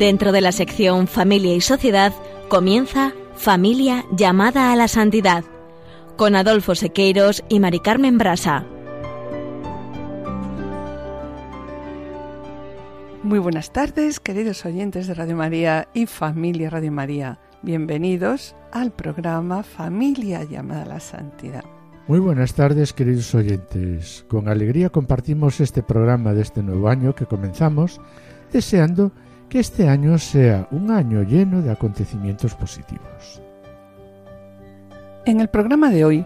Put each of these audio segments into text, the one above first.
Dentro de la sección Familia y Sociedad comienza Familia llamada a la santidad con Adolfo Sequeiros y Mari Carmen Brasa. Muy buenas tardes, queridos oyentes de Radio María y familia Radio María. Bienvenidos al programa Familia llamada a la Santidad. Muy buenas tardes, queridos oyentes. Con alegría compartimos este programa de este nuevo año que comenzamos, deseando que este año sea un año lleno de acontecimientos positivos. En el programa de hoy,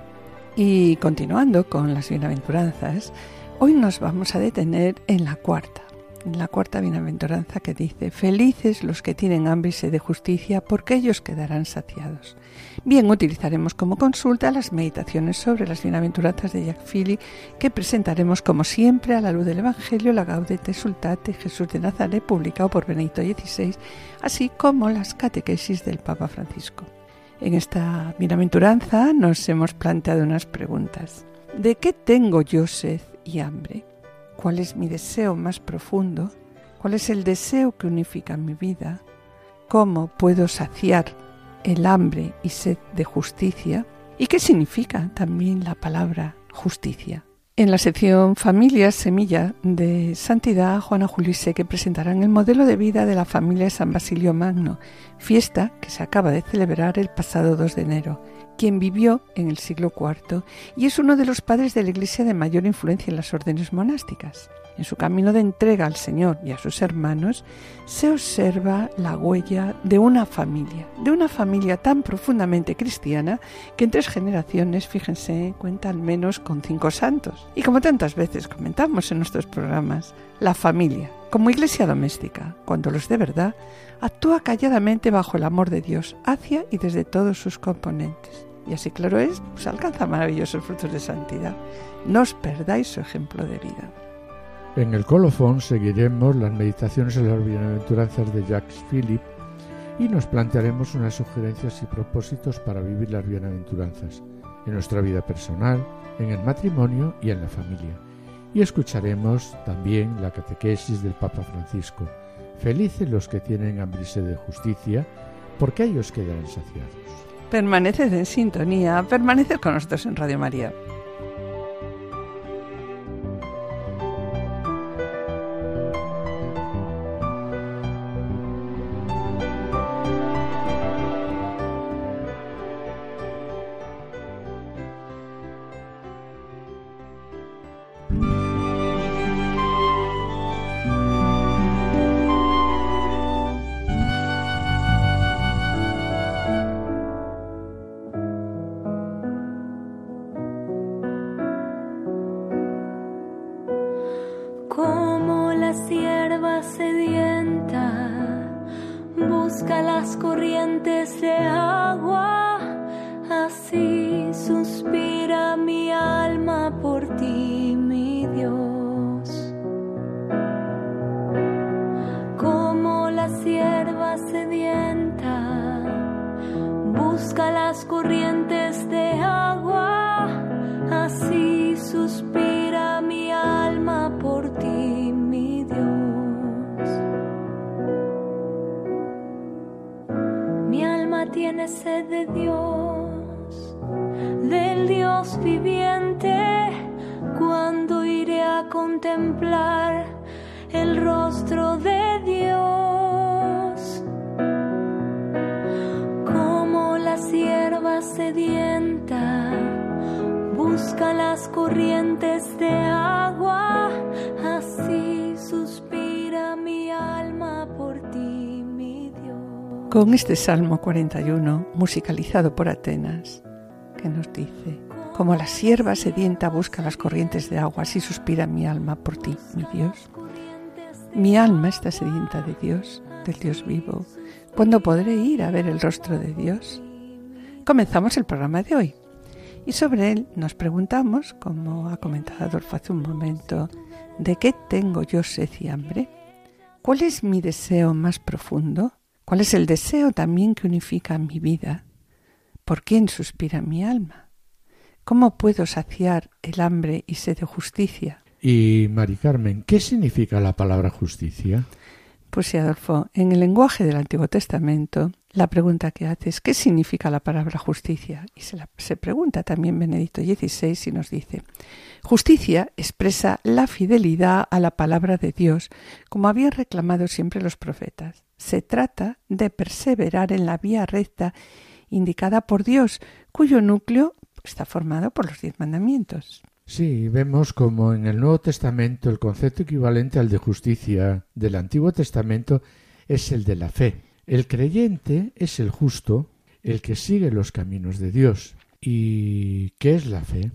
y continuando con las bienaventuranzas, hoy nos vamos a detener en la cuarta, la cuarta bienaventuranza que dice, felices los que tienen hambre y sed de justicia, porque ellos quedarán saciados. Bien, utilizaremos como consulta las meditaciones sobre las bienaventuranzas de Jacques Philly que presentaremos como siempre a la luz del Evangelio, la Gaudete Sultate Jesús de Nazaret, publicado por Benedicto XVI, así como las catequesis del Papa Francisco. En esta bienaventuranza nos hemos planteado unas preguntas. ¿De qué tengo yo sed y hambre? ¿Cuál es mi deseo más profundo? ¿Cuál es el deseo que unifica mi vida? ¿Cómo puedo saciar el hambre y sed de justicia? ¿Y qué significa también la palabra justicia? En la sección Familias Semilla de Santidad, Juana Julise que presentarán el modelo de vida de la familia San Basilio Magno, fiesta que se acaba de celebrar el pasado 2 de enero, quien vivió en el siglo IV y es uno de los padres de la Iglesia de mayor influencia en las órdenes monásticas. En su camino de entrega al Señor y a sus hermanos se observa la huella de una familia, de una familia tan profundamente cristiana que en tres generaciones, fíjense, cuenta al menos con cinco santos. Y como tantas veces comentamos en nuestros programas, la familia, como iglesia doméstica, cuando los de verdad, actúa calladamente bajo el amor de Dios hacia y desde todos sus componentes. Y así claro es, pues alcanza maravillosos frutos de santidad. No os perdáis su ejemplo de vida. En el colofón seguiremos las meditaciones en las bienaventuranzas de Jacques Philippe y nos plantearemos unas sugerencias y propósitos para vivir las bienaventuranzas en nuestra vida personal, en el matrimonio y en la familia. Y escucharemos también la catequesis del Papa Francisco. Felices los que tienen hambre de justicia, porque ellos quedarán saciados. Permaneced en sintonía, permaneced con nosotros en Radio María. Con este Salmo 41, musicalizado por Atenas, que nos dice, como la sierva sedienta busca las corrientes de agua, así suspira mi alma por ti, mi Dios. Mi alma está sedienta de Dios, del Dios vivo. ¿Cuándo podré ir a ver el rostro de Dios? Comenzamos el programa de hoy y sobre él nos preguntamos, como ha comentado Adolfo hace un momento, ¿de qué tengo yo sed y hambre? ¿Cuál es mi deseo más profundo? ¿Cuál es el deseo también que unifica mi vida? ¿Por quién suspira mi alma? ¿Cómo puedo saciar el hambre y sed de justicia? Y, Mari Carmen, ¿qué significa la palabra justicia? Pues sí, Adolfo, en el lenguaje del Antiguo Testamento, la pregunta que hace es ¿qué significa la palabra justicia? Y se, se pregunta también Benedicto XVI y nos dice, justicia expresa la fidelidad a la palabra de Dios, como habían reclamado siempre los profetas. Se trata de perseverar en la vía recta indicada por Dios, cuyo núcleo está formado por los diez mandamientos. Sí, vemos como en el Nuevo Testamento el concepto equivalente al de justicia del Antiguo Testamento es el de la fe. El creyente es el justo, el que sigue los caminos de Dios. ¿Y qué es la fe?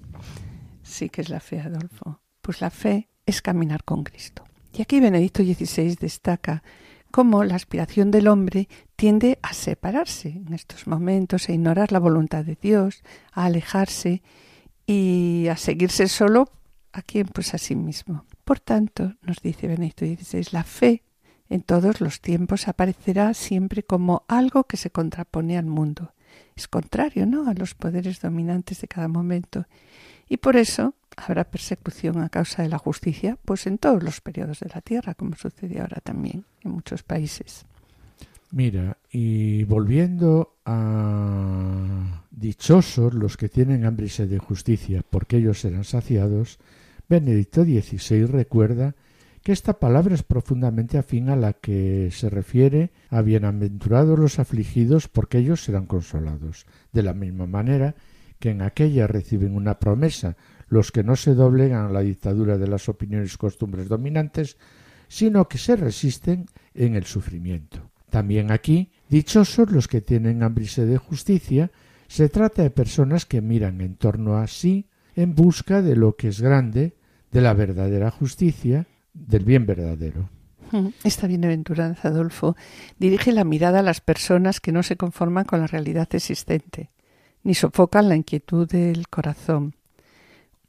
Sí, que es la fe, Adolfo. Pues la fe es caminar con Cristo. Y aquí Benedicto XVI destaca cómo la aspiración del hombre tiende a separarse en estos momentos, a ignorar la voluntad de Dios, a alejarse y a seguirse solo a quien pues a sí mismo. Por tanto, nos dice Benedicto XVI, la fe en todos los tiempos aparecerá siempre como algo que se contrapone al mundo. Es contrario, ¿no?, a los poderes dominantes de cada momento. Y por eso habrá persecución a causa de la justicia, pues en todos los periodos de la tierra, como sucede ahora también en muchos países. Mira, y volviendo a dichosos los que tienen hambre y sed de justicia, porque ellos serán saciados, Benedicto XVI recuerda que esta palabra es profundamente afín a la que se refiere a bienaventurados los afligidos, porque ellos serán consolados. De la misma manera que en aquella reciben una promesa los que no se doblegan a la dictadura de las opiniones y costumbres dominantes, sino que se resisten en el sufrimiento. También aquí, dichosos los que tienen hambre de justicia, se trata de personas que miran en torno a sí en busca de lo que es grande, de la verdadera justicia, del bien verdadero. Esta bienaventuranza, Adolfo, dirige la mirada a las personas que no se conforman con la realidad existente, ni sofocan la inquietud del corazón.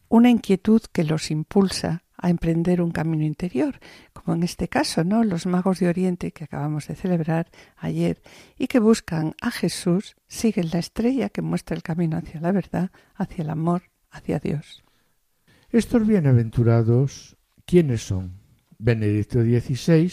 Una inquietud que los impulsa a emprender un camino interior, como en este caso, ¿no? Los magos de Oriente que acabamos de celebrar ayer y que buscan a Jesús, siguen la estrella que muestra el camino hacia la verdad, hacia el amor, hacia Dios. Estos bienaventurados, ¿quiénes son? Benedicto XVI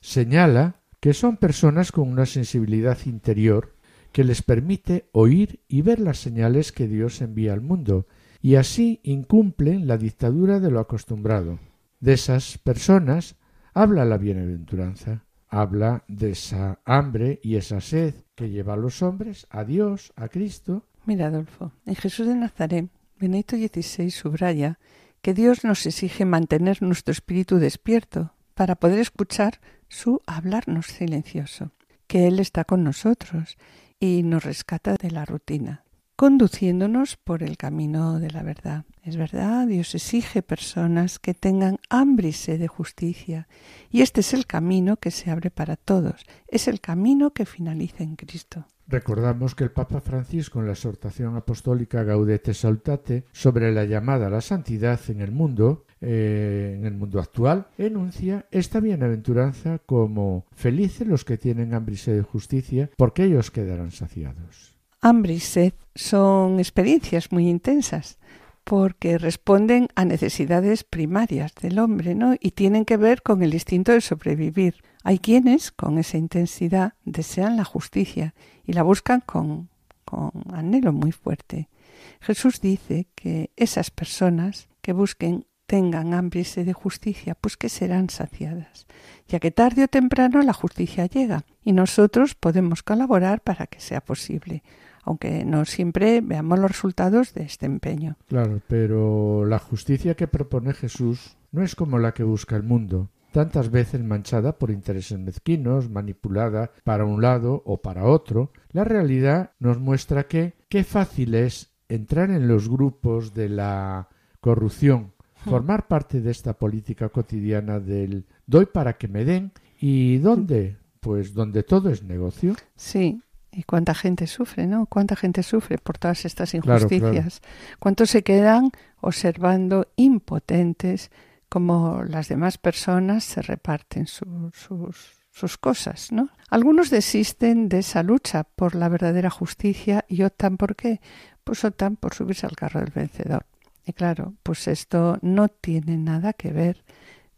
señala que son personas con una sensibilidad interior que les permite oír y ver las señales que Dios envía al mundo y así incumplen la dictadura de lo acostumbrado. De esas personas habla la bienaventuranza, habla de esa hambre y esa sed que lleva a los hombres a Dios, a Cristo. Mira, Adolfo, en Jesús de Nazaret, Benedicto XVI subraya que Dios nos exige mantener nuestro espíritu despierto para poder escuchar su hablarnos silencioso, que Él está con nosotros y nos rescata de la rutina conduciéndonos por el camino de la verdad. Es verdad, Dios exige personas que tengan hambre y sed de justicia, y este es el camino que se abre para todos, es el camino que finaliza en Cristo. Recordamos que el Papa Francisco en la exhortación apostólica Gaudete Saltate sobre la llamada a la santidad en el mundo, eh, en el mundo actual, enuncia esta bienaventuranza como felices los que tienen hambre y sed de justicia, porque ellos quedarán saciados hambre y sed son experiencias muy intensas porque responden a necesidades primarias del hombre, ¿no? Y tienen que ver con el instinto de sobrevivir. Hay quienes con esa intensidad desean la justicia y la buscan con, con anhelo muy fuerte. Jesús dice que esas personas que busquen tengan sed de justicia, pues que serán saciadas, ya que tarde o temprano la justicia llega y nosotros podemos colaborar para que sea posible aunque no siempre veamos los resultados de este empeño. Claro, pero la justicia que propone Jesús no es como la que busca el mundo, tantas veces manchada por intereses mezquinos, manipulada para un lado o para otro. La realidad nos muestra que qué fácil es entrar en los grupos de la corrupción. Formar parte de esta política cotidiana del doy para que me den y dónde pues donde todo es negocio. Sí, y cuánta gente sufre, ¿no? Cuánta gente sufre por todas estas injusticias. Cuántos se quedan observando impotentes como las demás personas se reparten sus, sus cosas, ¿no? Algunos desisten de esa lucha por la verdadera justicia y optan por qué? Pues optan por subirse al carro del vencedor. Y claro, pues esto no tiene nada que ver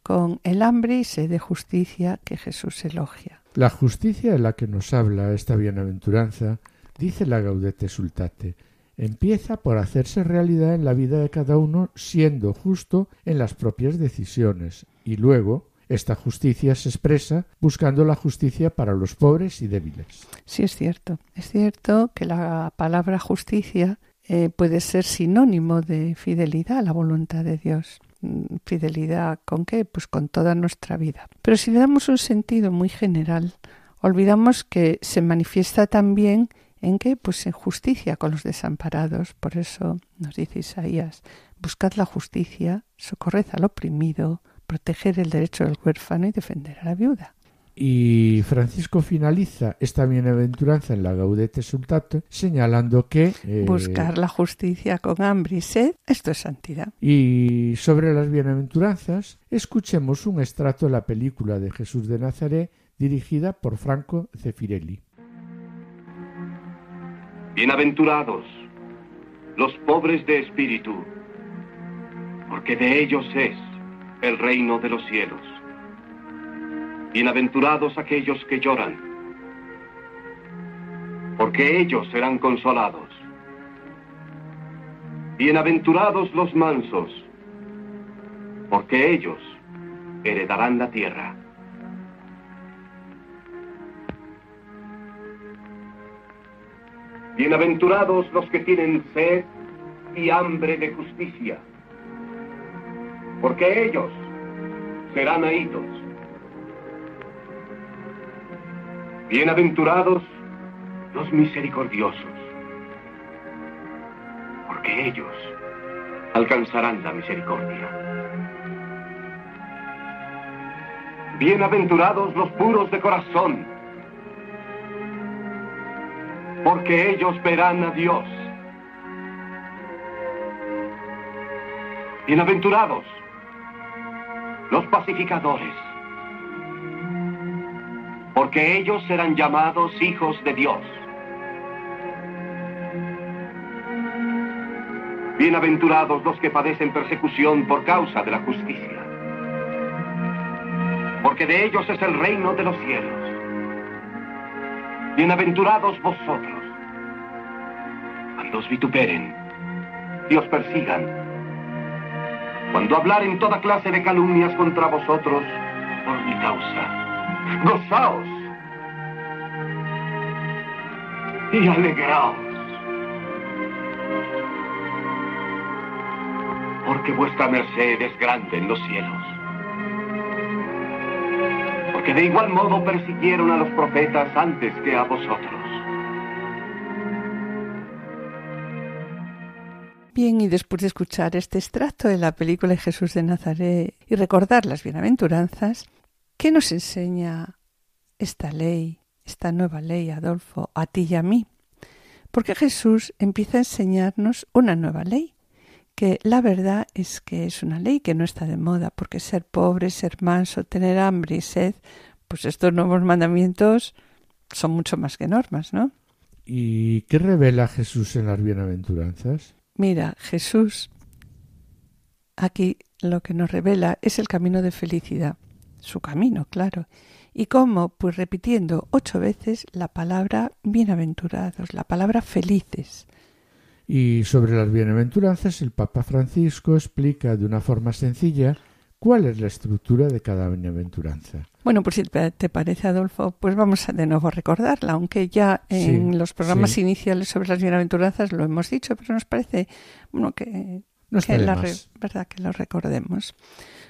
con el hambre y sed de justicia que Jesús elogia. La justicia de la que nos habla esta bienaventuranza, dice la Gaudete Sultate, empieza por hacerse realidad en la vida de cada uno siendo justo en las propias decisiones y luego esta justicia se expresa buscando la justicia para los pobres y débiles. Sí, es cierto. Es cierto que la palabra justicia eh, puede ser sinónimo de fidelidad a la voluntad de Dios. Mm, ¿Fidelidad con qué? Pues con toda nuestra vida. Pero si le damos un sentido muy general, olvidamos que se manifiesta también en qué? Pues en justicia con los desamparados. Por eso nos dice Isaías, buscad la justicia, socorred al oprimido, proteger el derecho del huérfano y defender a la viuda. Y Francisco finaliza esta bienaventuranza en la Gaudete Sultate señalando que eh, buscar la justicia con hambre y sed, esto es santidad. Y sobre las bienaventuranzas, escuchemos un extracto de la película de Jesús de Nazaret dirigida por Franco Zeffirelli. Bienaventurados los pobres de espíritu, porque de ellos es el reino de los cielos. Bienaventurados aquellos que lloran, porque ellos serán consolados. Bienaventurados los mansos, porque ellos heredarán la tierra. Bienaventurados los que tienen sed y hambre de justicia porque ellos serán oídos. Bienaventurados los misericordiosos, porque ellos alcanzarán la misericordia. Bienaventurados los puros de corazón, porque ellos verán a Dios. Bienaventurados los pacificadores, porque ellos serán llamados hijos de Dios. Bienaventurados los que padecen persecución por causa de la justicia, porque de ellos es el reino de los cielos. Bienaventurados vosotros, cuando os vituperen y os persigan cuando hablaren toda clase de calumnias contra vosotros por mi causa. Gozaos y alegraos, porque vuestra merced es grande en los cielos. Porque de igual modo persiguieron a los profetas antes que a vosotros. Bien, y después de escuchar este extracto de la película de Jesús de Nazaret y recordar las bienaventuranzas, ¿qué nos enseña esta ley, esta nueva ley, Adolfo, a ti y a mí? Porque Jesús empieza a enseñarnos una nueva ley, que la verdad es que es una ley que no está de moda, porque ser pobre, ser manso, tener hambre y sed, pues estos nuevos mandamientos son mucho más que normas, ¿no? ¿Y qué revela Jesús en las bienaventuranzas? Mira, Jesús aquí lo que nos revela es el camino de felicidad, su camino, claro. Y cómo, pues repitiendo ocho veces la palabra bienaventurados, la palabra felices. Y sobre las bienaventuranzas, el Papa Francisco explica de una forma sencilla cuál es la estructura de cada bienaventuranza. Bueno, pues si te parece, Adolfo, pues vamos a de nuevo a recordarla, aunque ya en los programas iniciales sobre las bienaventuranzas lo hemos dicho, pero nos parece bueno, que, la verdad que lo recordemos.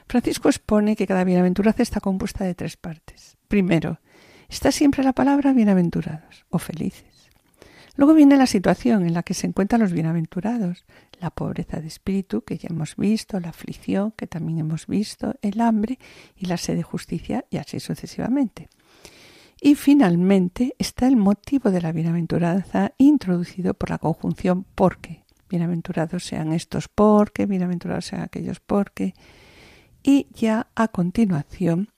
Francisco expone que cada bienaventuranza está compuesta de tres partes. Primero, está siempre la palabra bienaventurados o felices. Luego viene la situación en la que se encuentran los bienaventurados, la pobreza de espíritu que ya hemos visto, la aflicción que también hemos visto, el hambre y la sed de justicia y así sucesivamente. Y finalmente está el motivo de la bienaventuranza introducido por la conjunción porque. Bienaventurados sean estos porque, bienaventurados sean aquellos porque. Y ya a continuación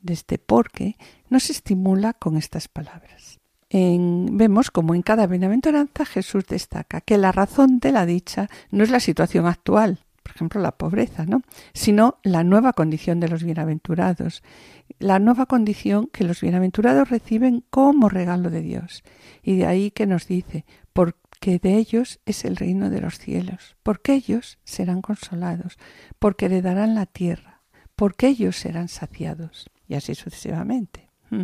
de este porque nos estimula con estas palabras. Vemos como en cada bienaventuranza Jesús destaca que la razón de la dicha no es la situación actual, por ejemplo, la pobreza, ¿no? Sino la nueva condición de los bienaventurados, la nueva condición que los bienaventurados reciben como regalo de Dios. Y de ahí que nos dice, porque de ellos es el reino de los cielos, porque ellos serán consolados, porque heredarán la tierra, porque ellos serán saciados, y así sucesivamente. Mm.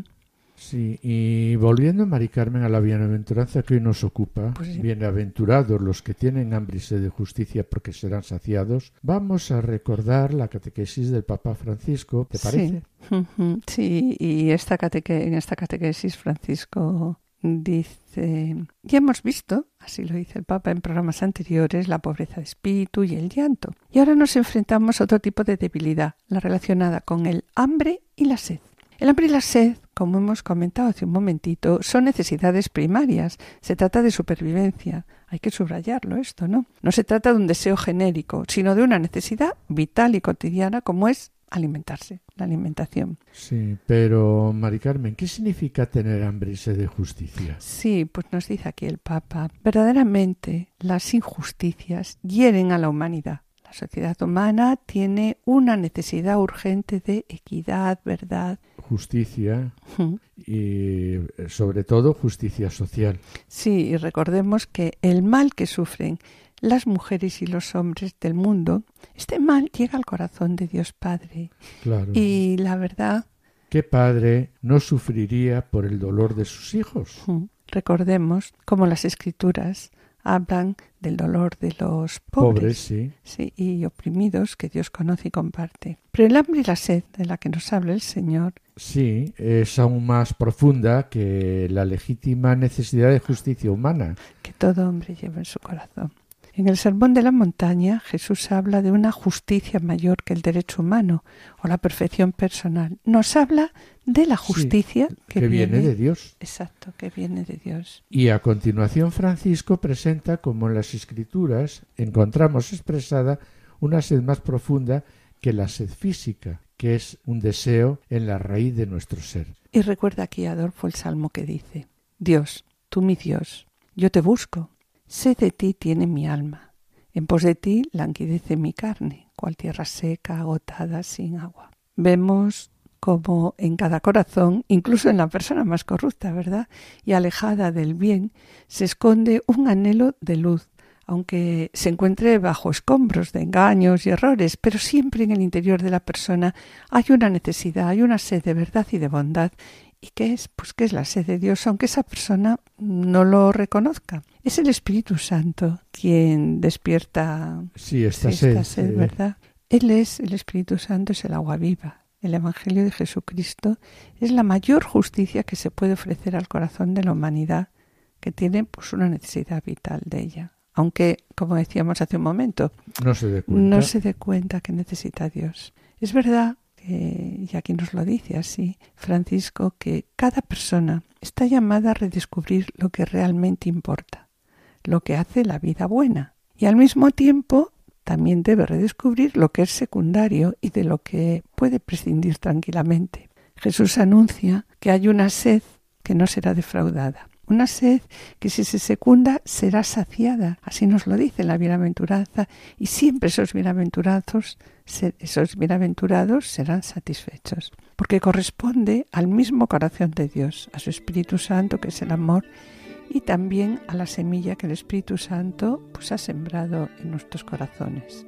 Sí, y volviendo, Mari Carmen, a la bienaventuranza que hoy nos ocupa, Pues sí. bienaventurados los que tienen hambre y sed de justicia porque serán saciados, vamos a recordar la catequesis del Papa Francisco, ¿te parece? Sí, sí, y esta cateque- en esta catequesis Francisco dice, ya hemos visto, así lo dice el Papa en programas anteriores, la pobreza de espíritu y el llanto. Y ahora nos enfrentamos a otro tipo de debilidad, la relacionada con el hambre y la sed. El hambre y la sed, como hemos comentado hace un momentito, son necesidades primarias. Se trata de supervivencia. Hay que subrayarlo esto, ¿no? No se trata de un deseo genérico, sino de una necesidad vital y cotidiana como es alimentarse, la alimentación. Sí, pero Mari Carmen, ¿qué significa tener hambre y sed de justicia? Sí, pues nos dice aquí el Papa, verdaderamente las injusticias hieren a la humanidad. La sociedad humana tiene una necesidad urgente de equidad, verdad. Justicia y eh, sobre todo justicia social. Sí, y recordemos que el mal que sufren las mujeres y los hombres del mundo, este mal llega al corazón de Dios Padre. Claro. Y la verdad, ¿Qué padre no sufriría por el dolor de sus hijos? recordemos cómo las escrituras hablan del dolor de los Pobres, pobres, sí. sí, y oprimidos que Dios conoce y comparte. Pero el hambre y la sed de la que nos habla el Señor, Sí, es aún más profunda que la legítima necesidad de justicia humana. que todo hombre lleva en su corazón. En el Sermón de la Montaña, Jesús habla de una justicia mayor que el derecho humano o la perfección personal. Nos habla de la justicia que, que viene de Dios. Exacto, que viene de Dios. Y a continuación Francisco presenta como en las escrituras encontramos expresada una sed más profunda que la sed física, que es un deseo en la raíz de nuestro ser. Y recuerda aquí, Adolfo, el salmo que dice, Dios, tú mi Dios, yo te busco, sé de ti tiene mi alma, en pos de ti languidece mi carne, cual tierra seca, agotada, sin agua. Vemos como en cada corazón, incluso en la persona más corrupta, ¿verdad? Y alejada del bien, se esconde un anhelo de luz, aunque se encuentre bajo escombros de engaños y errores, pero siempre en el interior de la persona hay una necesidad, hay una sed de verdad y de bondad. ¿Y qué es? Pues que es la sed de Dios, aunque esa persona no lo reconozca. Es el Espíritu Santo quien despierta Sí, esta sí, sed. esta sed, eh, ¿verdad? Él es, el Espíritu Santo es el agua viva. El Evangelio de Jesucristo es la mayor justicia que se puede ofrecer al corazón de la humanidad, que tiene pues una necesidad vital de ella. Aunque, como decíamos hace un momento, no se dé cuenta. no se dé cuenta que necesita a Dios. Es verdad que, y aquí nos lo dice así, Francisco, que cada persona está llamada a redescubrir lo que realmente importa, lo que hace la vida buena, y al mismo tiempo también debe redescubrir lo que es secundario y de lo que puede prescindir tranquilamente. Jesús anuncia que hay una sed que no será defraudada, una sed que si se secunda será saciada, así nos lo dice la bienaventuranza, y siempre esos bienaventurados, esos bienaventurados serán satisfechos, porque corresponde al mismo corazón de Dios, a su Espíritu Santo, que es el amor, y también a la semilla que el Espíritu Santo pues ha sembrado en nuestros corazones.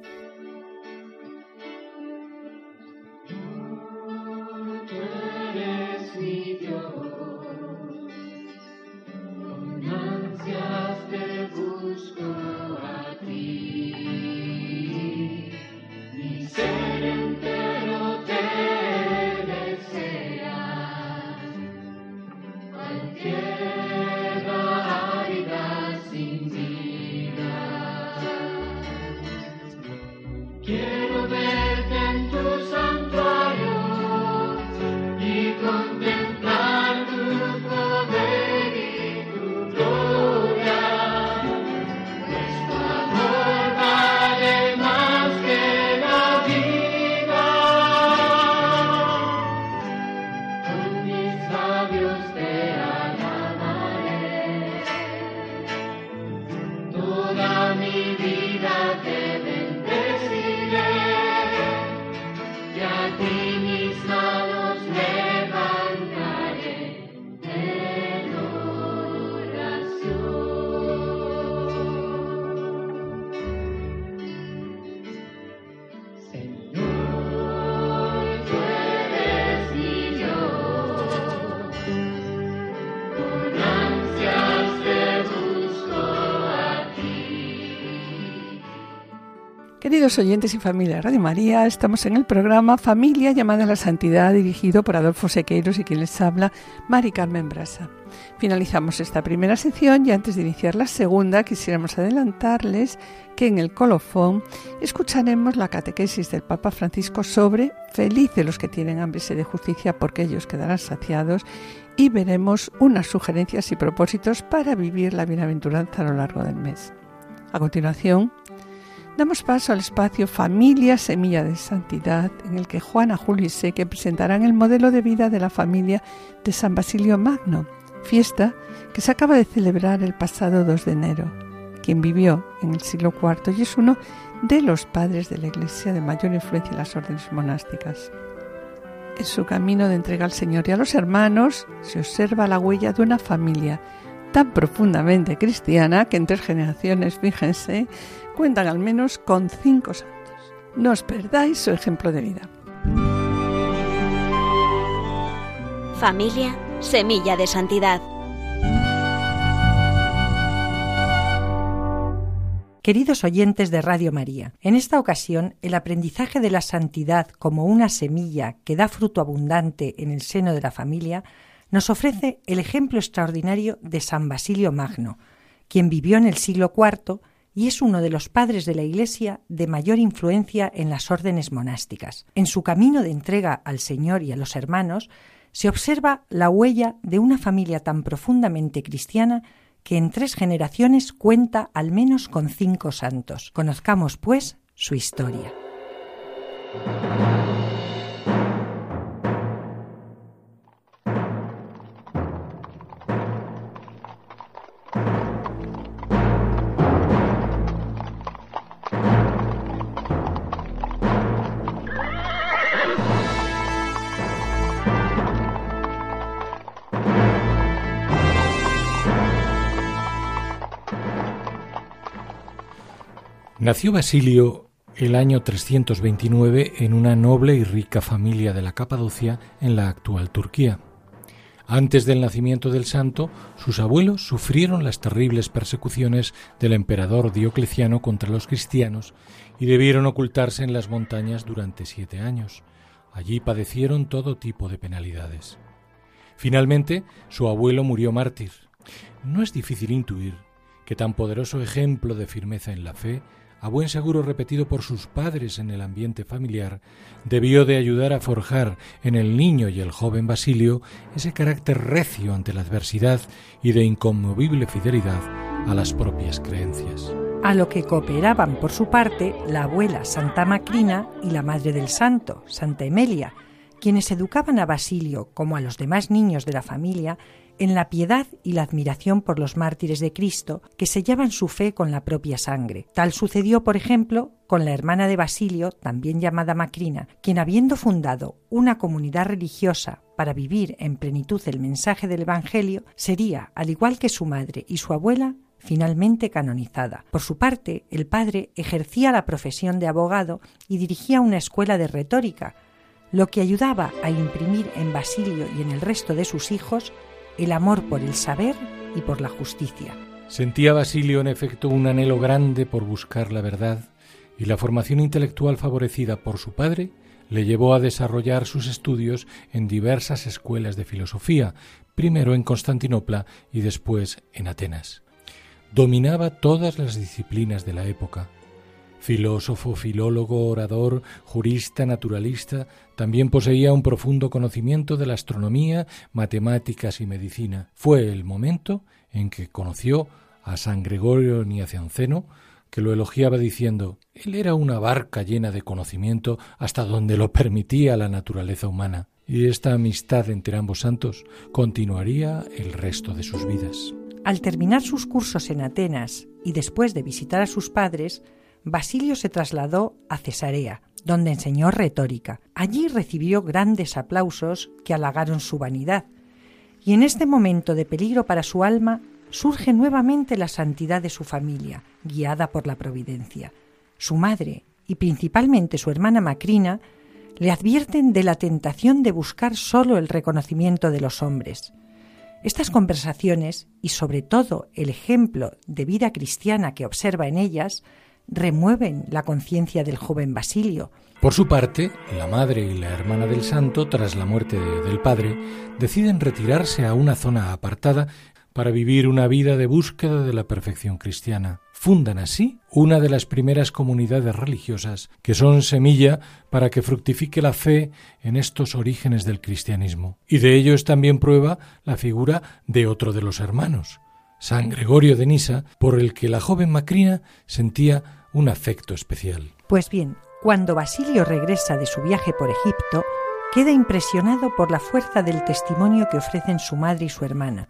Queridos oyentes y familia Radio María, estamos en el programa Familia llamada a la Santidad, dirigido por Adolfo Sequeiros y quien les habla, Mari Carmen Brasa. Finalizamos esta primera sección y antes de iniciar la segunda quisiéramos adelantarles que en el colofón escucharemos la catequesis del Papa Francisco sobre felices los que tienen hambre de justicia porque ellos quedarán saciados y veremos unas sugerencias y propósitos para vivir la bienaventuranza a lo largo del mes. A continuación, damos paso al espacio Familia Semilla de Santidad, en el que Juana, Julio y Seque presentarán el modelo de vida de la familia de San Basilio Magno, fiesta que se acaba de celebrar el pasado 2 de enero, quien vivió en el siglo IV y es uno de los padres de la Iglesia de mayor influencia en las órdenes monásticas. En su camino de entrega al Señor y a los hermanos se observa la huella de una familia tan profundamente cristiana que en tres generaciones, fíjense, cuentan al menos con cinco santos. No os perdáis su ejemplo de vida. Familia, semilla de santidad. Queridos oyentes de Radio María, en esta ocasión el aprendizaje de la santidad como una semilla que da fruto abundante en el seno de la familia nos ofrece el ejemplo extraordinario de San Basilio Magno, quien vivió en el siglo IV y es uno de los padres de la Iglesia de mayor influencia en las órdenes monásticas. En su camino de entrega al Señor y a los hermanos se observa la huella de una familia tan profundamente cristiana que en tres generaciones cuenta al menos con cinco santos. Conozcamos, pues, su historia. Nació Basilio el año 329 en una noble y rica familia de la Capadocia en la actual Turquía. Antes del nacimiento del santo, sus abuelos sufrieron las terribles persecuciones del emperador Diocleciano contra los cristianos y debieron ocultarse en las montañas durante siete años. Allí padecieron todo tipo de penalidades. Finalmente, su abuelo murió mártir. No es difícil intuir que tan poderoso ejemplo de firmeza en la fe a buen seguro repetido por sus padres en el ambiente familiar, debió de ayudar a forjar en el niño y el joven Basilio ese carácter recio ante la adversidad y de inconmovible fidelidad a las propias creencias. A lo que cooperaban por su parte la abuela Santa Macrina y la madre del santo, Santa Emelia, quienes educaban a Basilio como a los demás niños de la familia en la piedad y la admiración por los mártires de Cristo que sellaban su fe con la propia sangre. Tal sucedió, por ejemplo, con la hermana de Basilio, también llamada Macrina, quien habiendo fundado una comunidad religiosa para vivir en plenitud el mensaje del Evangelio, sería, al igual que su madre y su abuela, finalmente canonizada. Por su parte, el padre ejercía la profesión de abogado y dirigía una escuela de retórica, lo que ayudaba a imprimir en Basilio y en el resto de sus hijos el amor por el saber y por la justicia. Sentía Basilio en efecto un anhelo grande por buscar la verdad y la formación intelectual favorecida por su padre le llevó a desarrollar sus estudios en diversas escuelas de filosofía, primero en Constantinopla y después en Atenas. Dominaba todas las disciplinas de la época, Filósofo, filólogo, orador, jurista, naturalista, también poseía un profundo conocimiento de la astronomía, matemáticas y medicina. Fue el momento en que conoció a San Gregorio Niacianceno, que lo elogiaba diciendo él era una barca llena de conocimiento hasta donde lo permitía la naturaleza humana, y esta amistad entre ambos santos continuaría el resto de sus vidas. Al terminar sus cursos en Atenas y después de visitar a sus padres, Basilio se trasladó a Cesarea, donde enseñó retórica. Allí recibió grandes aplausos que halagaron su vanidad. Y en este momento de peligro para su alma surge nuevamente la santidad de su familia, guiada por la providencia. Su madre, y principalmente su hermana Macrina, le advierten de la tentación de buscar solo el reconocimiento de los hombres. Estas conversaciones, y sobre todo el ejemplo de vida cristiana que observa en ellas, remueven la conciencia del joven Basilio. Por su parte, la madre y la hermana del santo, tras la muerte de- del padre, deciden retirarse a una zona apartada para vivir una vida de búsqueda de la perfección cristiana. Fundan así una de las primeras comunidades religiosas que son semilla para que fructifique la fe en estos orígenes del cristianismo. Y de ello es también prueba la figura de otro de los hermanos, San Gregorio de Nisa, por el que la joven Macrina sentía un afecto especial. Pues bien, cuando Basilio regresa de su viaje por Egipto, queda impresionado por la fuerza del testimonio que ofrecen su madre y su hermana,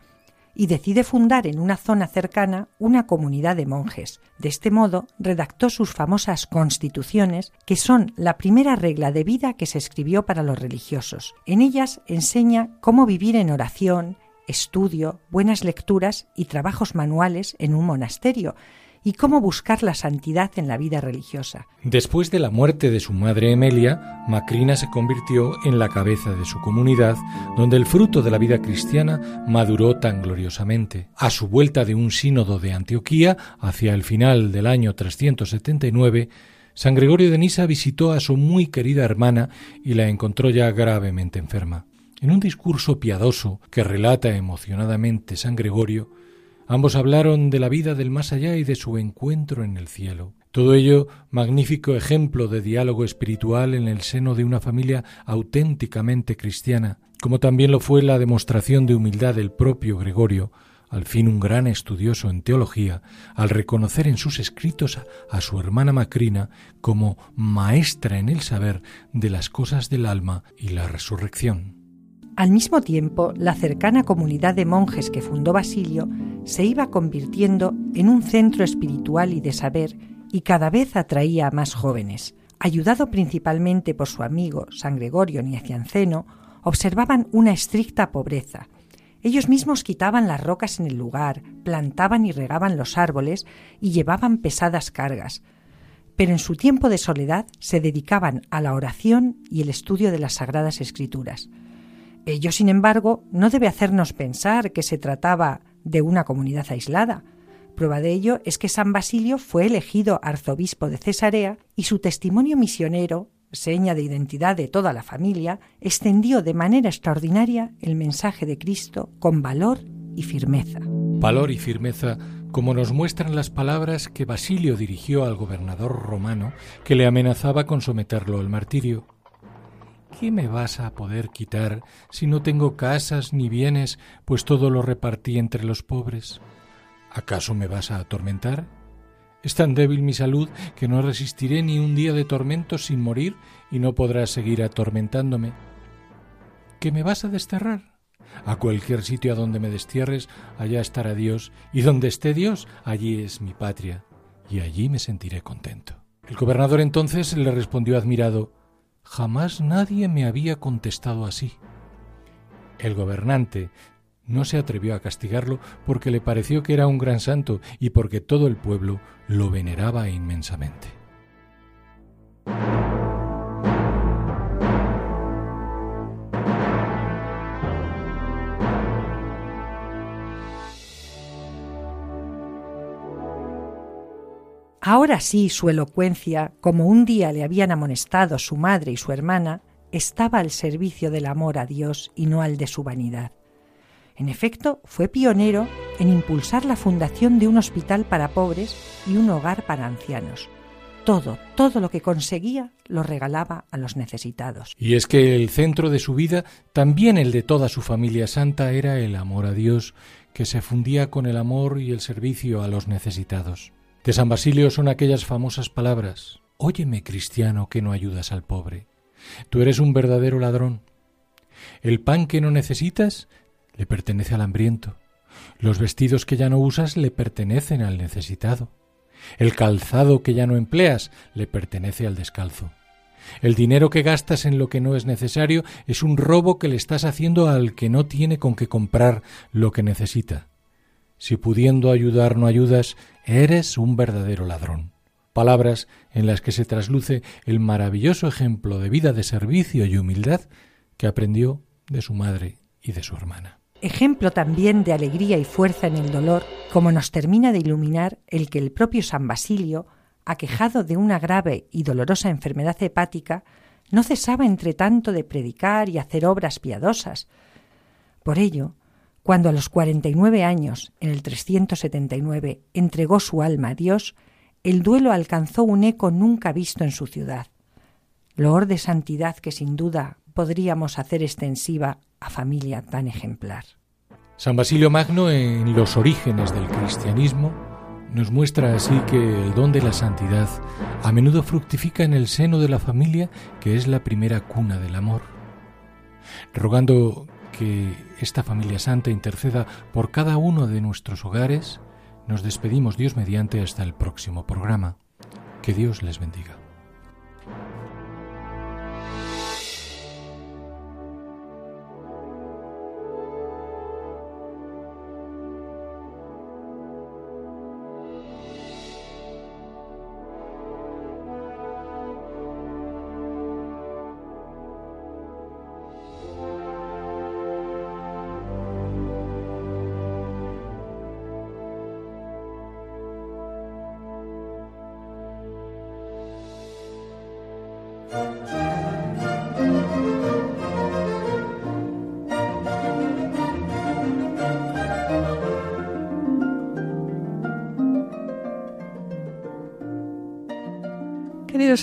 y decide fundar en una zona cercana una comunidad de monjes. De este modo, redactó sus famosas constituciones, que son la primera regla de vida que se escribió para los religiosos. En ellas enseña cómo vivir en oración, estudio, buenas lecturas y trabajos manuales en un monasterio, y cómo buscar la santidad en la vida religiosa. Después de la muerte de su madre Emelia, Macrina se convirtió en la cabeza de su comunidad, donde el fruto de la vida cristiana maduró tan gloriosamente. A su vuelta de un sínodo de Antioquía, hacia el final del año 379, San Gregorio de Nisa visitó a su muy querida hermana y la encontró ya gravemente enferma. En un discurso piadoso que relata emocionadamente San Gregorio, Ambos hablaron de la vida del más allá y de su encuentro en el cielo. Todo ello magnífico ejemplo de diálogo espiritual en el seno de una familia auténticamente cristiana, como también lo fue la demostración de humildad del propio Gregorio, al fin un gran estudioso en teología, al reconocer en sus escritos a, su hermana Macrina como maestra en el saber de las cosas del alma y la resurrección. Al mismo tiempo, la cercana comunidad de monjes que fundó Basilio se iba convirtiendo en un centro espiritual y de saber y cada vez atraía a más jóvenes. Ayudado principalmente por su amigo San Gregorio Niacianceno, observaban una estricta pobreza. Ellos mismos quitaban las rocas en el lugar, plantaban y regaban los árboles y llevaban pesadas cargas. Pero en su tiempo de soledad se dedicaban a la oración y el estudio de las sagradas escrituras. Ello, sin embargo, no debe hacernos pensar que se trataba de una comunidad aislada. Prueba de ello es que San Basilio fue elegido arzobispo de Cesarea y su testimonio misionero, seña de identidad de toda la familia, extendió de manera extraordinaria el mensaje de Cristo con valor y firmeza. Valor y firmeza como nos muestran las palabras que Basilio dirigió al gobernador romano que le amenazaba con someterlo al martirio. ¿Qué me vas a poder quitar si no tengo casas ni bienes, pues todo lo repartí entre los pobres? ¿Acaso me vas a atormentar? Es tan débil mi salud que no resistiré ni un día de tormento sin morir y no podrás seguir atormentándome. ¿Que me vas a desterrar? A cualquier sitio a donde me destierres, allá estará Dios, y donde esté Dios, allí es mi patria, y allí me sentiré contento. El gobernador entonces le respondió admirado, Jamás nadie me había contestado así. El gobernante no se atrevió a castigarlo porque le pareció que era un gran santo y porque todo el pueblo lo veneraba inmensamente. Ahora sí su elocuencia, como un día le habían amonestado su madre y su hermana, estaba al servicio del amor a Dios y no al de su vanidad. En efecto, fue pionero en impulsar la fundación de un hospital para pobres y un hogar para ancianos. Todo, todo lo que conseguía lo regalaba a los necesitados. Y es que el centro de su vida, también el de toda su familia santa, era el amor a Dios, que se fundía con el amor y el servicio a los necesitados. De San Basilio son aquellas famosas palabras Óyeme, cristiano, que no ayudas al pobre. Tú eres un verdadero ladrón. El pan que no necesitas le pertenece al hambriento. Los vestidos que ya no usas le pertenecen al necesitado. El calzado que ya no empleas le pertenece al descalzo. El dinero que gastas en lo que no es necesario es un robo que le estás haciendo al que no tiene con qué comprar lo que necesita. Si pudiendo ayudar no ayudas, eres un verdadero ladrón. Palabras en las que se trasluce el maravilloso ejemplo de vida de servicio y humildad que aprendió de su madre y de su hermana. Ejemplo también de alegría y fuerza en el dolor, como nos termina de iluminar el que el propio San Basilio, aquejado de una grave y dolorosa enfermedad hepática, no cesaba entre tanto de predicar y hacer obras piadosas. Por ello, cuando a los cuarenta y nueve años, en el 379, entregó su alma a Dios, el duelo alcanzó un eco nunca visto en su ciudad. Loor de santidad que sin duda podríamos hacer extensiva a familia tan ejemplar. San Basilio Magno, en los orígenes del cristianismo, nos muestra así que el don de la santidad a menudo fructifica en el seno de la familia, que es la primera cuna del amor. Rogando que esta familia santa interceda por cada uno de nuestros hogares, nos despedimos Dios mediante hasta el próximo programa. Que Dios les bendiga.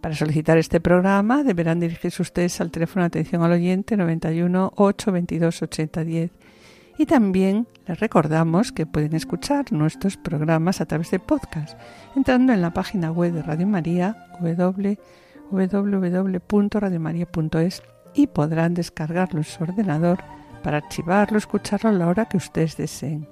Para solicitar este programa deberán dirigirse ustedes al teléfono de atención al oyente 91 822 8010 y también les recordamos que pueden escuchar nuestros programas a través de podcast entrando en la página web de Radio María www.radiomaria.es y podrán descargarlo en su ordenador para archivarlo, escucharlo a la hora que ustedes deseen.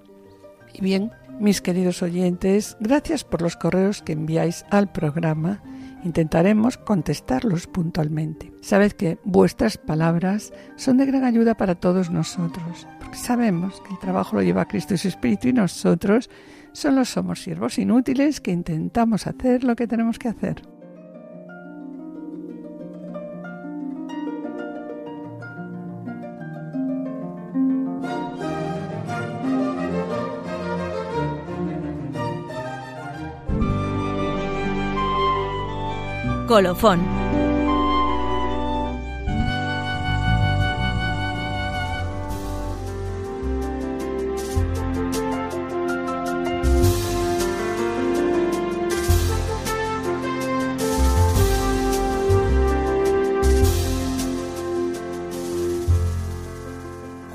Y bien, mis queridos oyentes, gracias por los correos que enviáis al programa Intentaremos contestarlos puntualmente. Sabed que vuestras palabras son de gran ayuda para todos nosotros, porque sabemos que el trabajo lo lleva Cristo y su Espíritu y nosotros solo somos siervos inútiles que intentamos hacer lo que tenemos que hacer. Colofón.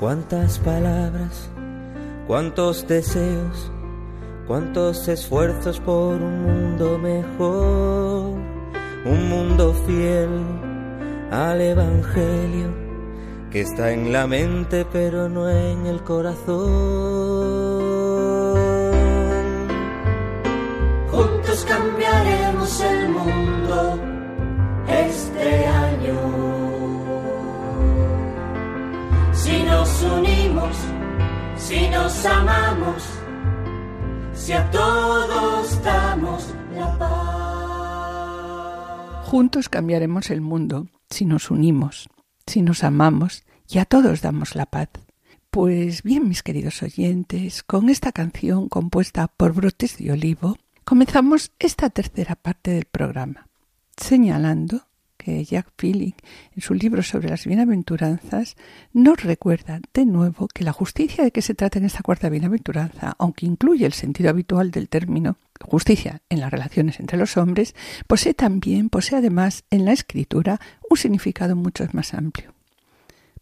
Cuántas palabras, cuántos deseos, cuántos esfuerzos por un mundo mejor un mundo fiel al Evangelio que está en la mente pero no en el corazón. Juntos cambiaremos el mundo este año. Si nos unimos, si nos amamos, si a todos Juntos cambiaremos el mundo si nos unimos, si nos amamos y a todos damos la paz. Pues bien, mis queridos oyentes, con esta canción compuesta por Brotes de Olivo, comenzamos esta tercera parte del programa, señalando que Jack Phillips, en su libro sobre las bienaventuranzas, nos recuerda de nuevo que la justicia de que se trata en esta cuarta bienaventuranza, aunque incluye el sentido habitual del término justicia en las relaciones entre los hombres, posee también, posee además en la escritura un significado mucho más amplio.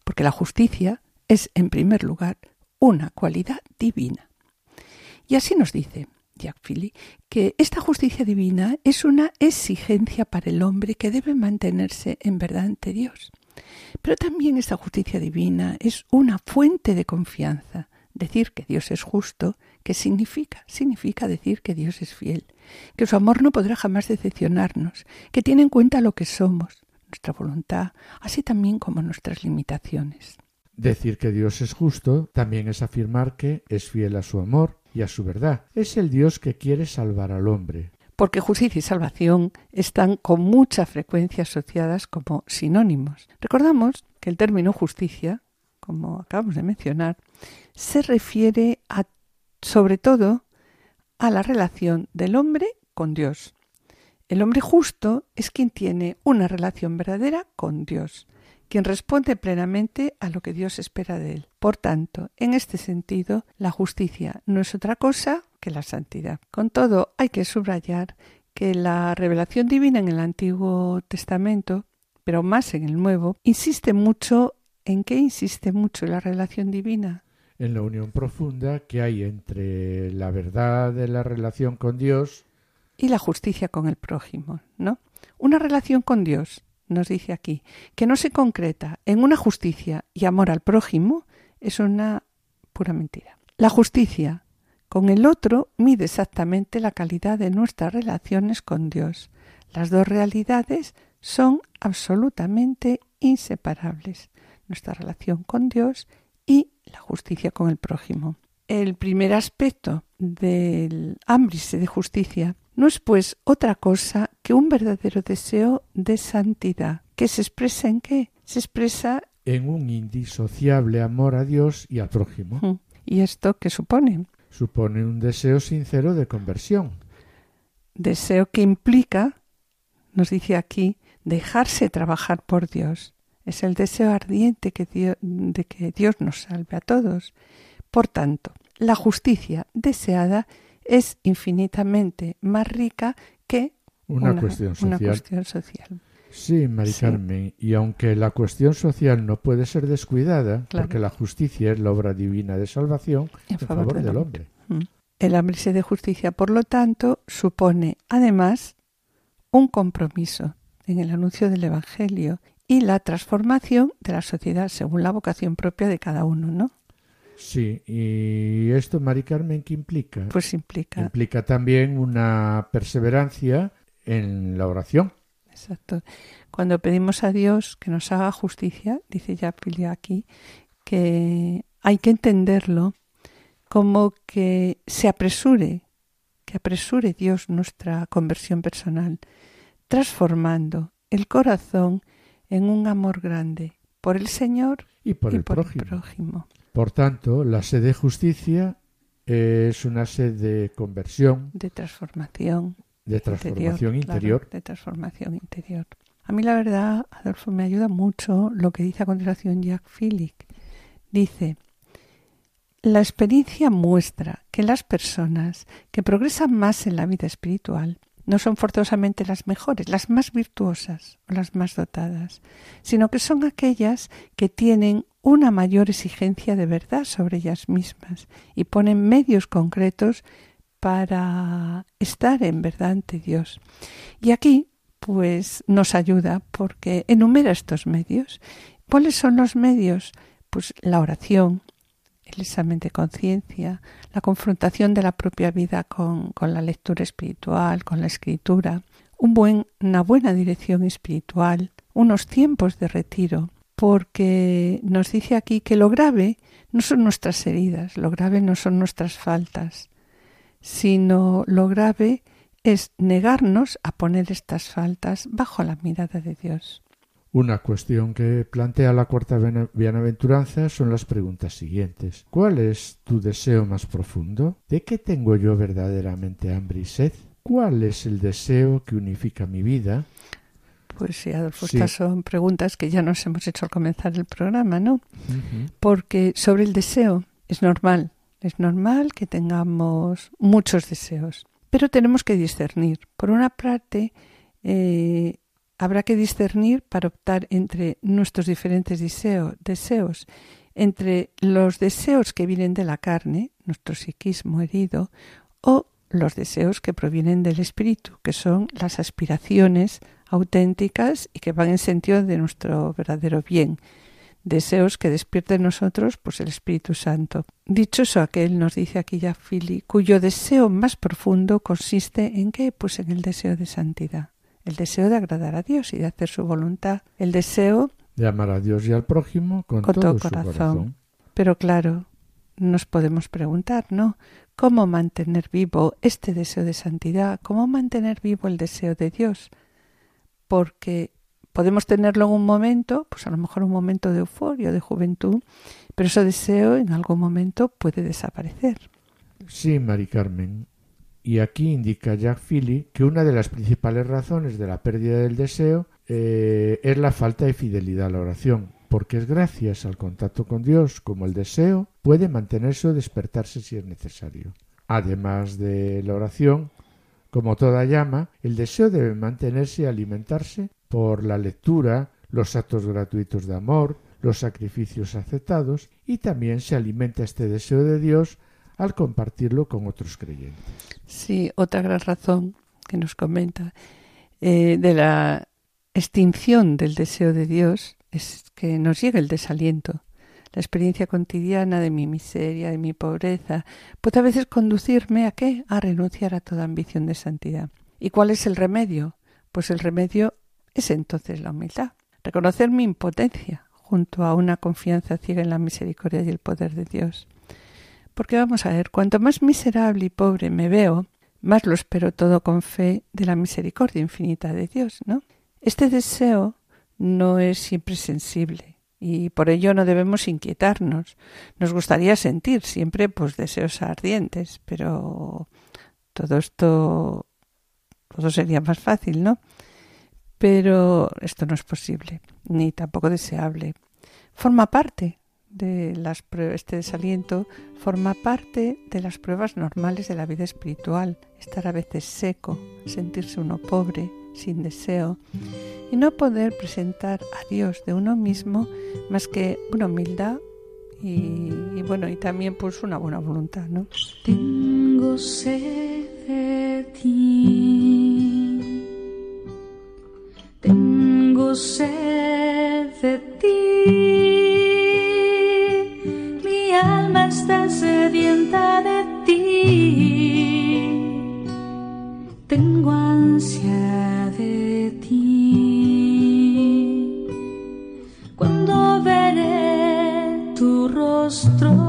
Porque la justicia es, en primer lugar, una cualidad divina. Y así nos dice, Jack Philly, que esta justicia divina es una exigencia para el hombre que debe mantenerse en verdad ante Dios. Pero también esta justicia divina es una fuente de confianza, Decir que Dios es justo, ¿qué significa? Significa decir que Dios es fiel, que su amor no podrá jamás decepcionarnos, que tiene en cuenta lo que somos, nuestra voluntad, así también como nuestras limitaciones. Decir que Dios es justo también es afirmar que es fiel a su amor y a su verdad. Es el Dios que quiere salvar al hombre. Porque justicia y salvación están con mucha frecuencia asociadas como sinónimos. Recordamos que el término justicia, como acabamos de mencionar, se refiere a, sobre todo a la relación del hombre con Dios. El hombre justo es quien tiene una relación verdadera con Dios, quien responde plenamente a lo que Dios espera de él. Por tanto, en este sentido, la justicia no es otra cosa que la santidad. Con todo, hay que subrayar que la revelación divina en el Antiguo Testamento, pero más en el Nuevo, insiste mucho en qué insiste mucho la relación divina. En la unión profunda que hay entre la verdad de la relación con Dios y la justicia con el prójimo, ¿no? Una relación con Dios, nos dice aquí, que no se concreta en una justicia y amor al prójimo, es una pura mentira. La justicia con el otro mide exactamente la calidad de nuestras relaciones con Dios. Las dos realidades son absolutamente inseparables, nuestra relación con Dios y la justicia con el prójimo. El primer aspecto del ámbrice de justicia no es pues otra cosa que un verdadero deseo de santidad, que se expresa en qué? Se expresa en un indisociable amor a Dios y al prójimo. ¿Y esto qué supone? Supone un deseo sincero de conversión. Deseo que implica, nos dice aquí, dejarse trabajar por Dios. Es el deseo ardiente que de que Dios nos salve a todos. Por tanto, la justicia deseada es infinitamente más rica que una, cuestión, social. Sí, Mari Carmen, y aunque la cuestión social no puede ser descuidada, porque la justicia es la obra divina de salvación en, favor, del, hombre. Mm. El hambre de justicia, por lo tanto, supone además un compromiso en el anuncio del Evangelio y la transformación de la sociedad según la vocación propia de cada uno, ¿no? Sí, y esto, Mari Carmen, ¿qué implica? Pues implica. Implica también una perseverancia en la oración. Exacto. Cuando pedimos a Dios que nos haga justicia, dice ya Pilia aquí, que hay que entenderlo como que se apresure, que apresure Dios nuestra conversión personal, transformando el corazón en un amor grande por el Señor y por, el, prójimo. Por tanto, la sed de justicia es una sed de conversión. De transformación. De transformación interior. de transformación interior. A mí la verdad, Adolfo, me ayuda mucho lo que dice a continuación Jack Phillips. Dice, la experiencia muestra que las personas que progresan más en la vida espiritual no son forzosamente las mejores, las más virtuosas o las más dotadas, sino que son aquellas que tienen una mayor exigencia de verdad sobre ellas mismas y ponen medios concretos para estar en verdad ante Dios. Y aquí, pues, nos ayuda porque enumera estos medios. ¿Cuáles son los medios? Pues la oración, el examen de conciencia, la confrontación de la propia vida con, con, la lectura espiritual, con la escritura, una buena dirección espiritual, unos tiempos de retiro, porque nos dice aquí que lo grave no son nuestras heridas, lo grave no son nuestras faltas, sino lo grave es negarnos a poner estas faltas bajo la mirada de Dios. Una cuestión que plantea la cuarta bienaventuranza son las preguntas siguientes. ¿Cuál es tu deseo más profundo? ¿De qué tengo yo verdaderamente hambre y sed? ¿Cuál es el deseo que unifica mi vida? Pues sí, Adolfo, estas son preguntas que ya nos hemos hecho al comenzar el programa, ¿no? Porque sobre el deseo es normal, es normal que tengamos muchos deseos, pero tenemos que discernir. Por una parte, eh, habrá que discernir para optar entre nuestros diferentes deseos, entre los deseos que vienen de la carne, nuestro psiquismo herido, o los deseos que provienen del espíritu, que son las aspiraciones auténticas y que van en sentido de nuestro verdadero bien, deseos que despierte en nosotros pues el Espíritu Santo. Dichoso aquel, nos dice aquí ya Fili, cuyo deseo más profundo consiste en qué? Pues en el deseo de santidad, el deseo de agradar a Dios y de hacer su voluntad, el deseo de amar a Dios y al prójimo con, todo, corazón. Pero claro, nos podemos preguntar, ¿no? ¿Cómo mantener vivo este deseo de santidad? ¿Cómo mantener vivo el deseo de Dios? Porque podemos tenerlo en un momento, pues a lo mejor un momento de euforia, de juventud, pero ese deseo en algún momento puede desaparecer. Sí, Mari Carmen. Y aquí indica Jack Philly que una de las principales razones de la pérdida del deseo eh, es la falta de fidelidad a la oración, porque es gracias al contacto con Dios como el deseo puede mantenerse o despertarse si es necesario. Además de la oración, como toda llama, el deseo debe mantenerse y alimentarse por la lectura, los actos gratuitos de amor, los sacrificios aceptados y también se alimenta este deseo de Dios al compartirlo con otros creyentes. Sí, otra gran razón que nos comenta eh, de la extinción del deseo de Dios es que nos llega el desaliento. La experiencia cotidiana de mi miseria, de mi pobreza, puede a veces conducirme a qué? A renunciar a toda ambición de santidad. ¿Y cuál es el remedio? Pues el remedio es entonces la humildad. Reconocer mi impotencia junto a una confianza ciega en la misericordia y el poder de Dios. Porque vamos a ver, cuanto más miserable y pobre me veo, más lo espero todo con fe de la misericordia infinita de Dios, ¿no? Este deseo no es siempre sensible y por ello no debemos inquietarnos. Nos gustaría sentir siempre pues deseos ardientes, pero todo esto todo sería más fácil, ¿no? Pero esto no es posible, ni tampoco deseable. Forma parte de las este desaliento forma parte de las pruebas normales de la vida espiritual, estar a veces seco, sentirse uno pobre, sin deseo, y no poder presentar a Dios de uno mismo más que una humildad y, bueno, y también pues una buena voluntad, ¿no? Tengo sed de ti. Tengo sed de ti. Mi alma está sedienta de ti. Tengo ansia tengo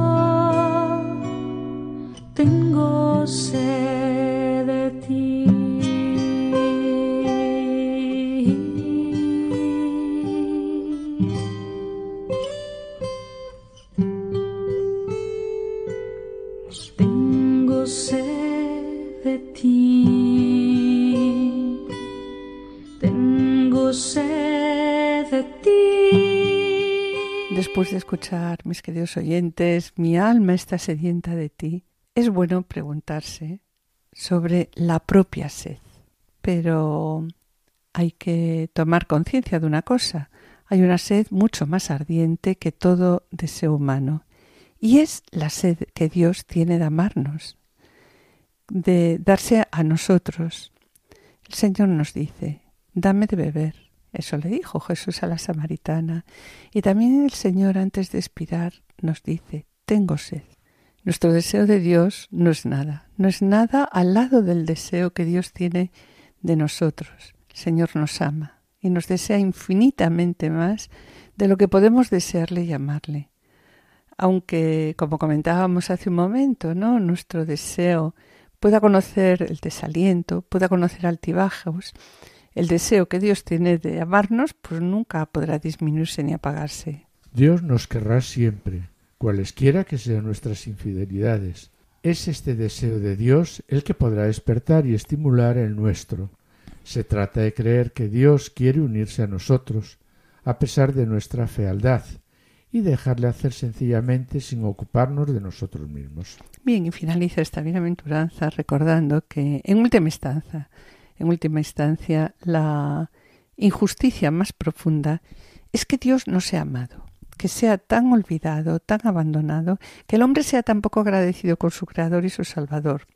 oyentes, mi alma está sedienta de ti, es bueno preguntarse sobre la propia sed. Pero hay que tomar conciencia de una cosa. Hay una sed mucho más ardiente que todo deseo humano. Y es la sed que Dios tiene de amarnos, de darse a nosotros. El Señor nos dice, dame de beber eso le dijo Jesús a la samaritana. Y también el Señor antes de expirar nos dice, tengo sed. Nuestro deseo de Dios no es nada, no es nada al lado del deseo que Dios tiene de nosotros. El Señor nos ama y nos desea infinitamente más de lo que podemos desearle y amarle. Aunque, como comentábamos hace un momento, ¿no? nuestro deseo pueda conocer el desaliento, pueda conocer altibajos, el deseo que Dios tiene de amarnos, pues nunca podrá disminuirse ni apagarse. Dios nos querrá siempre, cualesquiera que sean nuestras infidelidades. Es este deseo de Dios el que podrá despertar y estimular el nuestro. Se trata de creer que Dios quiere unirse a nosotros, a pesar de nuestra fealdad, y dejarle hacer sencillamente sin ocuparnos de nosotros mismos. Bien, y finaliza esta bienaventuranza recordando que, en última instancia, en última instancia, la injusticia más profunda es que Dios no sea amado, que sea tan olvidado, tan abandonado, que el hombre sea tan poco agradecido con su Creador y su Salvador.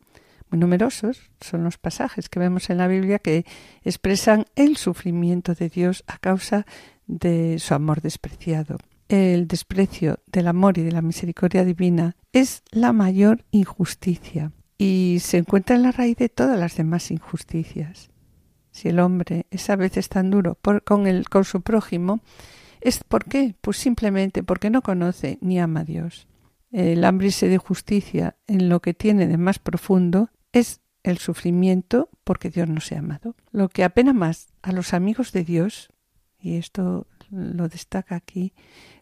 Muy numerosos son los pasajes que vemos en la Biblia que expresan el sufrimiento de Dios a causa de su amor despreciado. el desprecio del amor y de la misericordia divina es la mayor injusticia y se encuentra en la raíz de todas las demás injusticias. Si el hombre es a veces tan duro con, el, con su prójimo, ¿es por qué? Pues simplemente porque no conoce ni ama a Dios. El hambre de justicia en lo que tiene de más profundo es el sufrimiento porque Dios no se ha amado. Lo que apena más a los amigos de Dios, y esto lo destaca aquí,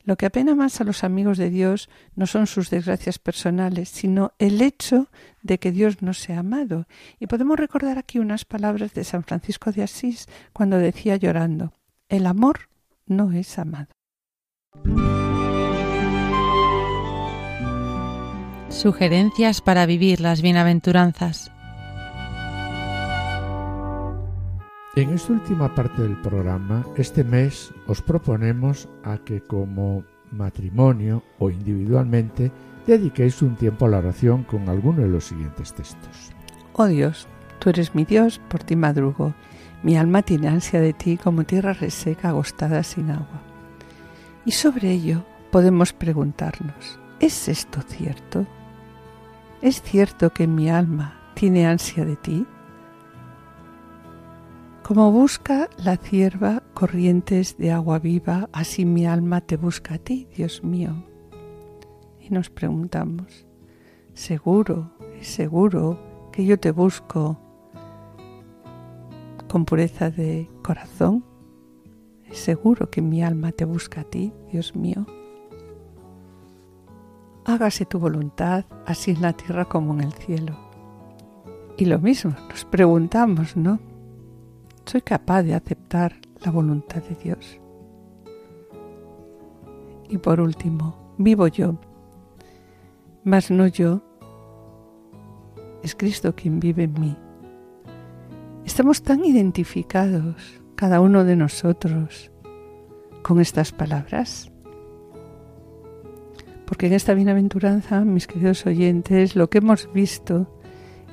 lo que apena más a los amigos de Dios no son sus desgracias personales, sino el hecho de que Dios no se ha amado. Y podemos recordar aquí unas palabras de San Francisco de Asís cuando decía llorando, el amor no es amado. Sugerencias para vivir las bienaventuranzas. En esta última parte del programa, este mes os proponemos a que como matrimonio o individualmente dediquéis un tiempo a la oración con alguno de los siguientes textos. Oh Dios, tú eres mi Dios, por ti madrugo. Mi alma tiene ansia de ti como tierra reseca agostada sin agua. Y sobre ello podemos preguntarnos, ¿es esto cierto? ¿Es cierto que mi alma tiene ansia de ti? Como busca la cierva corrientes de agua viva, así mi alma te busca a ti, Dios mío. Y nos preguntamos, ¿seguro, es seguro que yo te busco con pureza de corazón? ¿Es seguro que mi alma te busca a ti, Dios mío? Hágase tu voluntad, así en la tierra como en el cielo. Y lo mismo, nos preguntamos, ¿no? soy capaz de aceptar la voluntad de Dios. Y por último, vivo yo, mas no yo, es Cristo quien vive en mí. Estamos tan identificados, cada uno de nosotros, con estas palabras. Porque en esta bienaventuranza, mis queridos oyentes, lo que hemos visto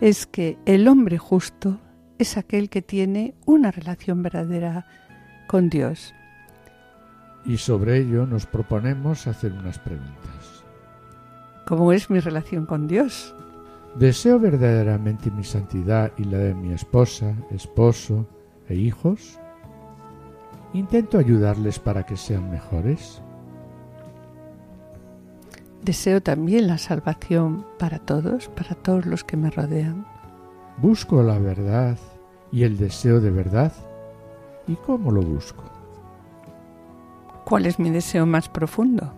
es que el hombre justo es aquel que tiene una relación verdadera con Dios. Y sobre ello nos proponemos hacer unas preguntas. ¿Cómo es mi relación con Dios? ¿Deseo verdaderamente mi santidad y la de mi esposa, esposo e hijos? ¿Intento ayudarles para que sean mejores? Deseo también la salvación para todos, para todos los que me rodean. Busco la verdad y el deseo de verdad. ¿Y cómo lo busco? ¿Cuál es mi deseo más profundo?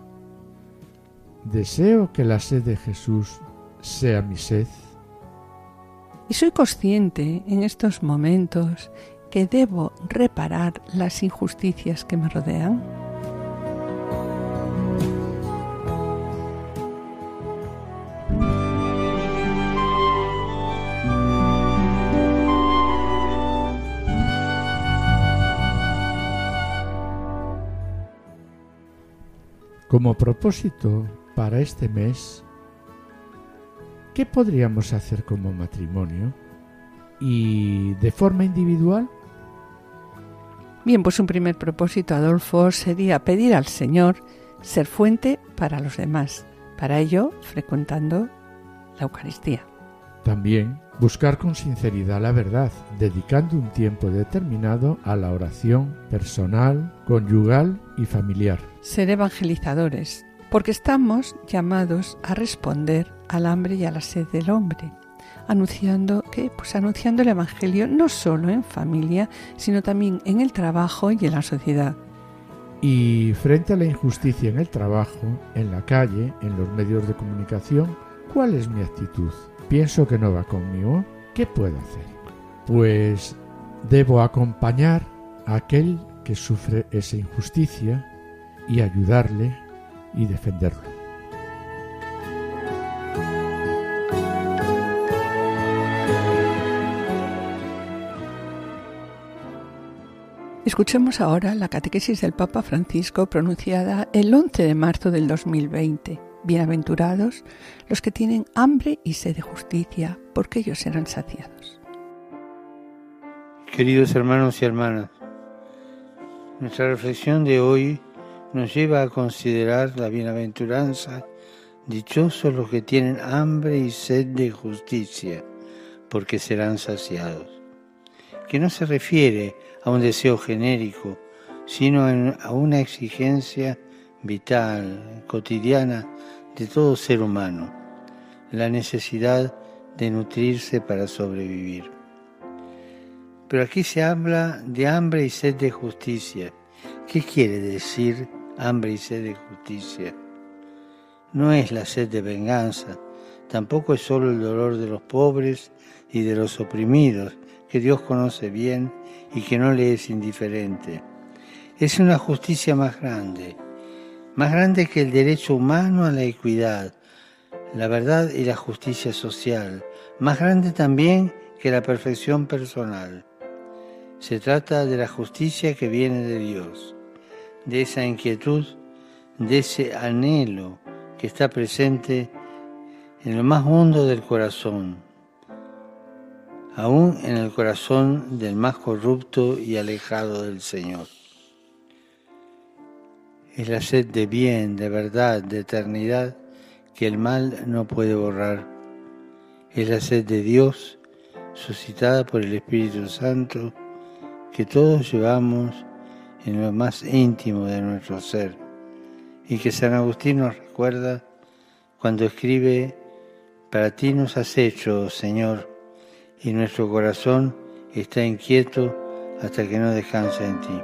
Deseo que la sed de Jesús sea mi sed. Y soy consciente en estos momentos que debo reparar las injusticias que me rodean. Como propósito para este mes, ¿qué podríamos hacer como matrimonio? ¿Y de forma individual? Bien, pues un primer propósito, Adolfo, sería pedir al Señor ser fuente para los demás. Para ello, frecuentando la Eucaristía. También buscar con sinceridad la verdad, dedicando un tiempo determinado a la oración personal, conyugal y familiar. Ser evangelizadores, porque estamos llamados a responder al hambre y a la sed del hombre, anunciando que pues anunciando el evangelio no solo en familia, sino también en el trabajo y en la sociedad. Y frente a la injusticia en el trabajo, en la calle, en los medios de comunicación, ¿cuál es mi actitud? pienso que no va conmigo, ¿qué puedo hacer? Pues debo acompañar a aquel que sufre esa injusticia y ayudarle y defenderlo. Escuchemos ahora la catequesis del Papa Francisco pronunciada el 11 de marzo del 2020. Bienaventurados los que tienen hambre y sed de justicia, porque ellos serán saciados. Queridos hermanos y hermanas, nuestra reflexión de hoy nos lleva a considerar la bienaventuranza, dichosos los que tienen hambre y sed de justicia, porque serán saciados, que no se refiere a un deseo genérico, sino a una exigencia vital, cotidiana de todo ser humano, la necesidad de nutrirse para sobrevivir. Pero aquí se habla de hambre y sed de justicia. ¿Qué quiere decir hambre y sed de justicia? No es la sed de venganza, tampoco es solo el dolor de los pobres y de los oprimidos, que Dios conoce bien y que no le es indiferente. Es una justicia más grande, más grande que el derecho humano a la equidad, la verdad y la justicia social, más grande también que la perfección personal. Se trata de la justicia que viene de Dios, de esa inquietud, de ese anhelo que está presente en lo más hondo del corazón, aún en el corazón del más corrupto y alejado del Señor. Es la sed de bien, de verdad, de eternidad que el mal no puede borrar. Es la sed de Dios suscitada por el Espíritu Santo que todos llevamos en lo más íntimo de nuestro ser y que San Agustín nos recuerda cuando escribe, para ti nos has hecho, Señor, y nuestro corazón está inquieto hasta que no descansa en ti.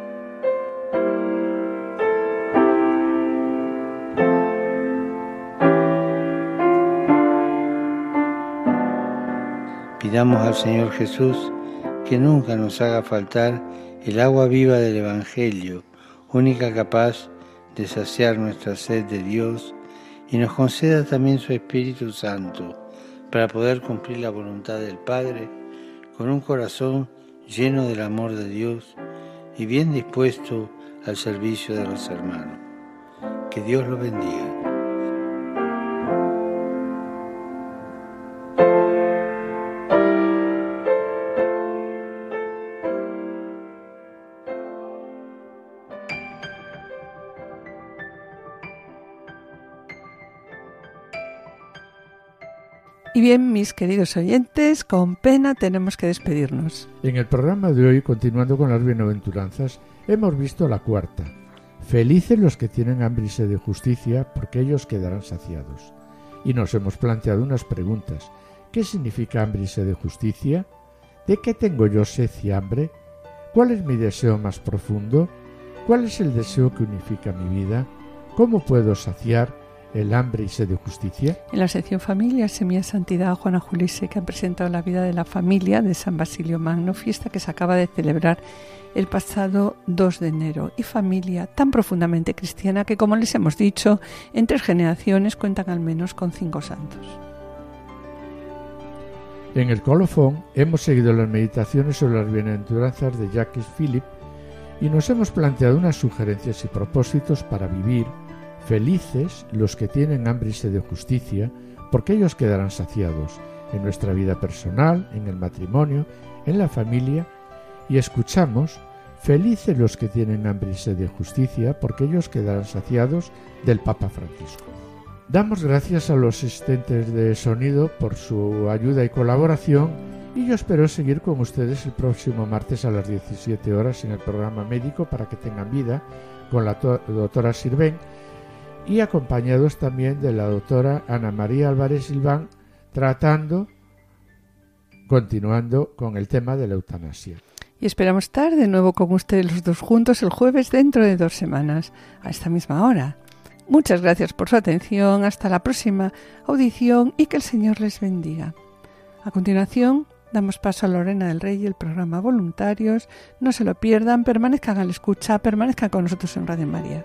Pidamos al Señor Jesús que nunca nos haga faltar el agua viva del Evangelio, única capaz de saciar nuestra sed de Dios, y nos conceda también su Espíritu Santo para poder cumplir la voluntad del Padre con un corazón lleno del amor de Dios y bien dispuesto al servicio de los hermanos. Que Dios lo bendiga. Bien, mis queridos oyentes, con pena tenemos que despedirnos. En el programa de hoy, continuando con las bienaventuranzas, hemos visto la cuarta. Felices los que tienen hambre y sed de justicia, porque ellos quedarán saciados. Y nos hemos planteado unas preguntas. ¿Qué significa hambre y sed de justicia? ¿De qué tengo yo sed y hambre? ¿Cuál es mi deseo más profundo? ¿Cuál es el deseo que unifica mi vida? ¿Cómo puedo saciar el hambre y sed de justicia. En la sección Familia, Semilla Santidad, Juana Julise, que ha presentado la vida de la familia de San Basilio Magno, fiesta que se acaba de celebrar el pasado 2 de enero, y familia tan profundamente cristiana que, como les hemos dicho, en tres generaciones cuentan al menos con cinco santos. En el colofón hemos seguido las meditaciones sobre las bienaventuranzas de Jacques Philip y nos hemos planteado unas sugerencias y propósitos para vivir Felices los que tienen hambre y sed de justicia, porque ellos quedarán saciados en nuestra vida personal, en el matrimonio, en la familia, y escuchamos, felices los que tienen hambre y sed de justicia, porque ellos quedarán saciados del Papa Francisco. Damos gracias a los asistentes de sonido por su ayuda y colaboración y yo espero seguir con ustedes el próximo martes a las 17 horas en el programa médico para que tengan vida con la doctora Sirven y acompañados también de la doctora Ana María Álvarez Silván, tratando, continuando con el tema de la eutanasia. Y esperamos estar de nuevo con ustedes los dos juntos el jueves dentro de dos semanas, a esta misma hora. Muchas gracias por su atención, hasta la próxima audición y que el Señor les bendiga. A continuación, damos paso a Lorena del Rey y el programa Voluntarios. No se lo pierdan, permanezcan a la escucha, permanezcan con nosotros en Radio María.